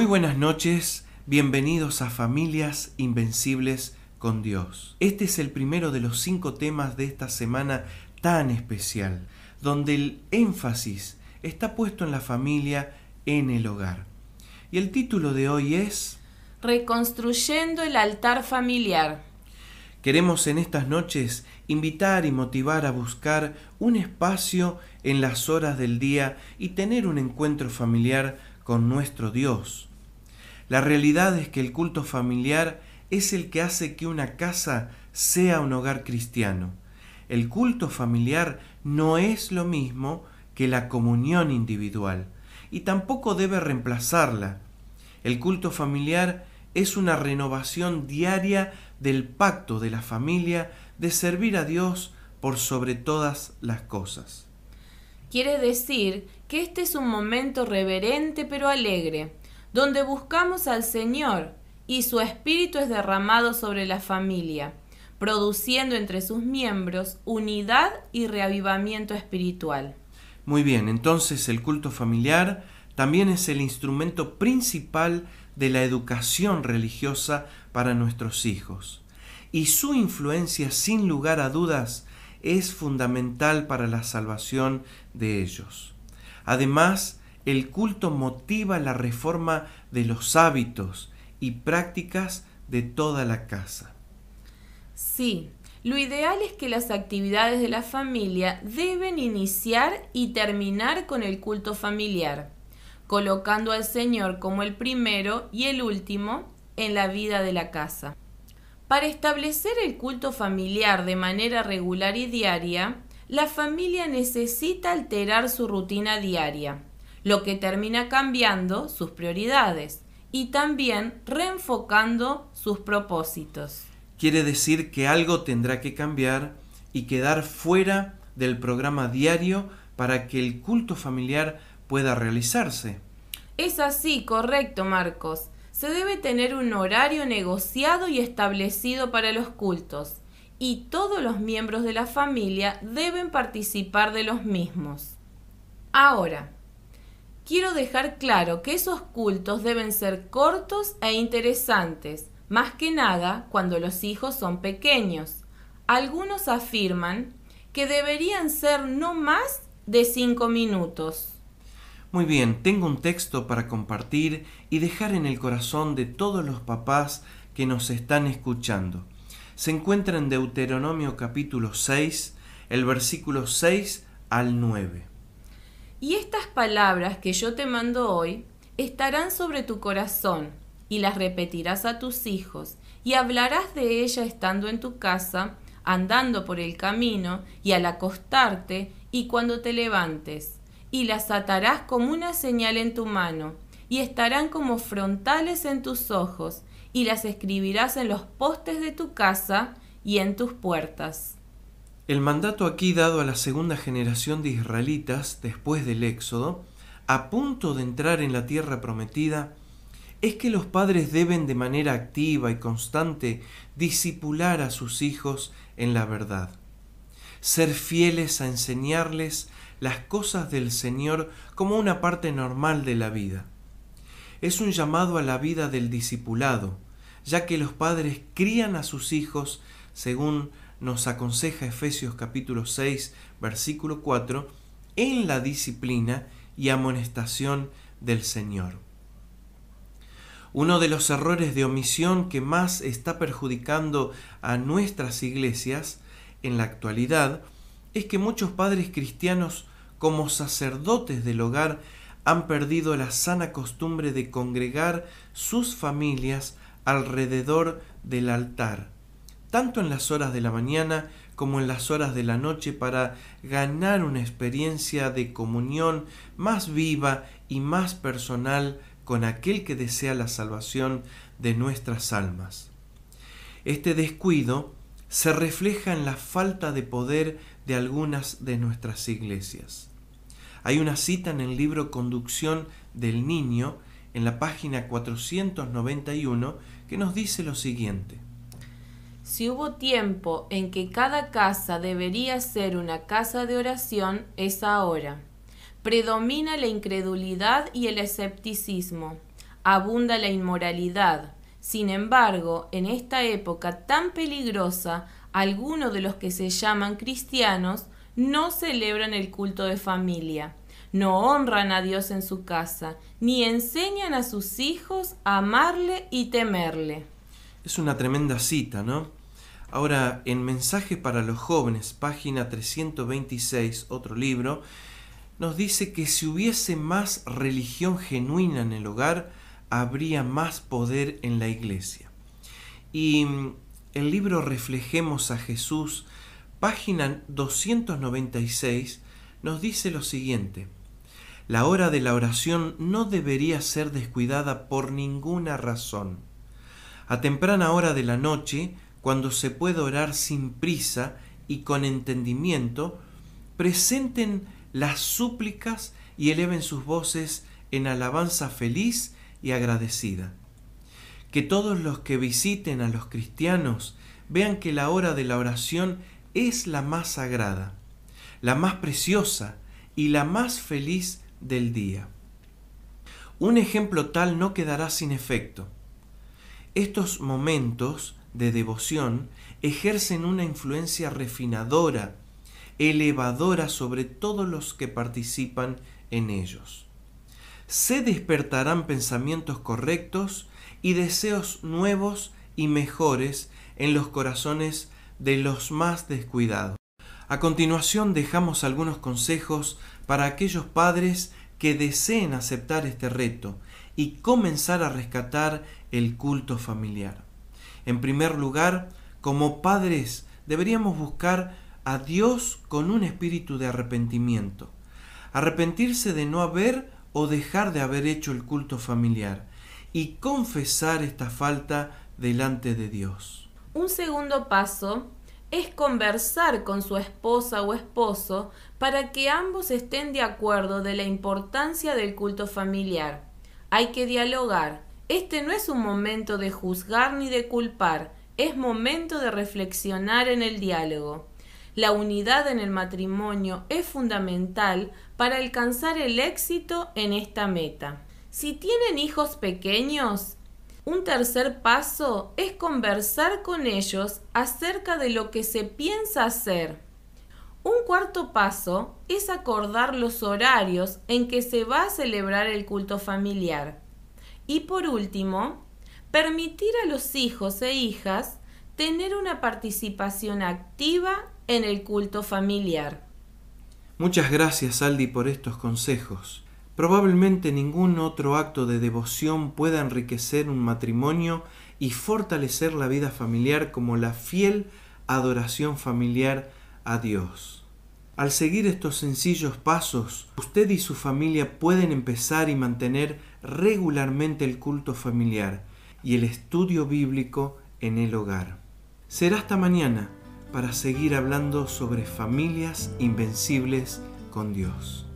Muy buenas noches, bienvenidos a Familias Invencibles con Dios. Este es el primero de los cinco temas de esta semana tan especial, donde el énfasis está puesto en la familia, en el hogar. Y el título de hoy es Reconstruyendo el altar familiar. Queremos en estas noches invitar y motivar a buscar un espacio en las horas del día y tener un encuentro familiar con nuestro Dios. La realidad es que el culto familiar es el que hace que una casa sea un hogar cristiano. El culto familiar no es lo mismo que la comunión individual y tampoco debe reemplazarla. El culto familiar es una renovación diaria del pacto de la familia de servir a Dios por sobre todas las cosas. Quiere decir que este es un momento reverente pero alegre, donde buscamos al Señor y su Espíritu es derramado sobre la familia, produciendo entre sus miembros unidad y reavivamiento espiritual. Muy bien, entonces el culto familiar también es el instrumento principal de la educación religiosa para nuestros hijos. Y su influencia, sin lugar a dudas, es fundamental para la salvación de ellos. Además, el culto motiva la reforma de los hábitos y prácticas de toda la casa. Sí, lo ideal es que las actividades de la familia deben iniciar y terminar con el culto familiar, colocando al Señor como el primero y el último en la vida de la casa. Para establecer el culto familiar de manera regular y diaria, la familia necesita alterar su rutina diaria, lo que termina cambiando sus prioridades y también reenfocando sus propósitos. Quiere decir que algo tendrá que cambiar y quedar fuera del programa diario para que el culto familiar pueda realizarse. Es así, correcto, Marcos. Se debe tener un horario negociado y establecido para los cultos y todos los miembros de la familia deben participar de los mismos. Ahora, quiero dejar claro que esos cultos deben ser cortos e interesantes, más que nada cuando los hijos son pequeños. Algunos afirman que deberían ser no más de cinco minutos. Muy bien, tengo un texto para compartir y dejar en el corazón de todos los papás que nos están escuchando se encuentra en Deuteronomio capítulo 6, el versículo 6 al 9. Y estas palabras que yo te mando hoy estarán sobre tu corazón, y las repetirás a tus hijos, y hablarás de ellas estando en tu casa, andando por el camino, y al acostarte, y cuando te levantes, y las atarás como una señal en tu mano, y estarán como frontales en tus ojos, y las escribirás en los postes de tu casa y en tus puertas. El mandato aquí dado a la segunda generación de israelitas después del Éxodo, a punto de entrar en la tierra prometida, es que los padres deben de manera activa y constante disipular a sus hijos en la verdad, ser fieles a enseñarles las cosas del Señor como una parte normal de la vida. Es un llamado a la vida del discipulado, ya que los padres crían a sus hijos, según nos aconseja Efesios capítulo 6, versículo 4, en la disciplina y amonestación del Señor. Uno de los errores de omisión que más está perjudicando a nuestras iglesias en la actualidad es que muchos padres cristianos como sacerdotes del hogar han perdido la sana costumbre de congregar sus familias alrededor del altar, tanto en las horas de la mañana como en las horas de la noche para ganar una experiencia de comunión más viva y más personal con aquel que desea la salvación de nuestras almas. Este descuido se refleja en la falta de poder de algunas de nuestras iglesias. Hay una cita en el libro Conducción del Niño, en la página 491, que nos dice lo siguiente. Si hubo tiempo en que cada casa debería ser una casa de oración, es ahora. Predomina la incredulidad y el escepticismo. abunda la inmoralidad. Sin embargo, en esta época tan peligrosa, algunos de los que se llaman cristianos no celebran el culto de familia, no honran a Dios en su casa, ni enseñan a sus hijos a amarle y temerle. Es una tremenda cita, ¿no? Ahora, en Mensaje para los jóvenes, página 326, otro libro, nos dice que si hubiese más religión genuina en el hogar, habría más poder en la iglesia. Y mm, el libro Reflejemos a Jesús, página 296, nos dice lo siguiente. La hora de la oración no debería ser descuidada por ninguna razón. A temprana hora de la noche, cuando se puede orar sin prisa y con entendimiento, presenten las súplicas y eleven sus voces en alabanza feliz y agradecida. Que todos los que visiten a los cristianos vean que la hora de la oración es la más sagrada, la más preciosa y la más feliz del día. Un ejemplo tal no quedará sin efecto. Estos momentos de devoción ejercen una influencia refinadora elevadora sobre todos los que participan en ellos. Se despertarán pensamientos correctos y deseos nuevos y mejores en los corazones de los más descuidados. A continuación dejamos algunos consejos para aquellos padres que deseen aceptar este reto y comenzar a rescatar el culto familiar. En primer lugar, como padres deberíamos buscar a Dios con un espíritu de arrepentimiento. Arrepentirse de no haber o dejar de haber hecho el culto familiar y confesar esta falta delante de Dios. Un segundo paso es conversar con su esposa o esposo para que ambos estén de acuerdo de la importancia del culto familiar. Hay que dialogar. Este no es un momento de juzgar ni de culpar, es momento de reflexionar en el diálogo. La unidad en el matrimonio es fundamental para alcanzar el éxito en esta meta. Si tienen hijos pequeños, un tercer paso es conversar con ellos acerca de lo que se piensa hacer. Un cuarto paso es acordar los horarios en que se va a celebrar el culto familiar. Y por último, permitir a los hijos e hijas tener una participación activa en el culto familiar. Muchas gracias, Aldi, por estos consejos. Probablemente ningún otro acto de devoción pueda enriquecer un matrimonio y fortalecer la vida familiar como la fiel adoración familiar a Dios. Al seguir estos sencillos pasos, usted y su familia pueden empezar y mantener regularmente el culto familiar y el estudio bíblico en el hogar. Será hasta mañana para seguir hablando sobre familias invencibles con Dios.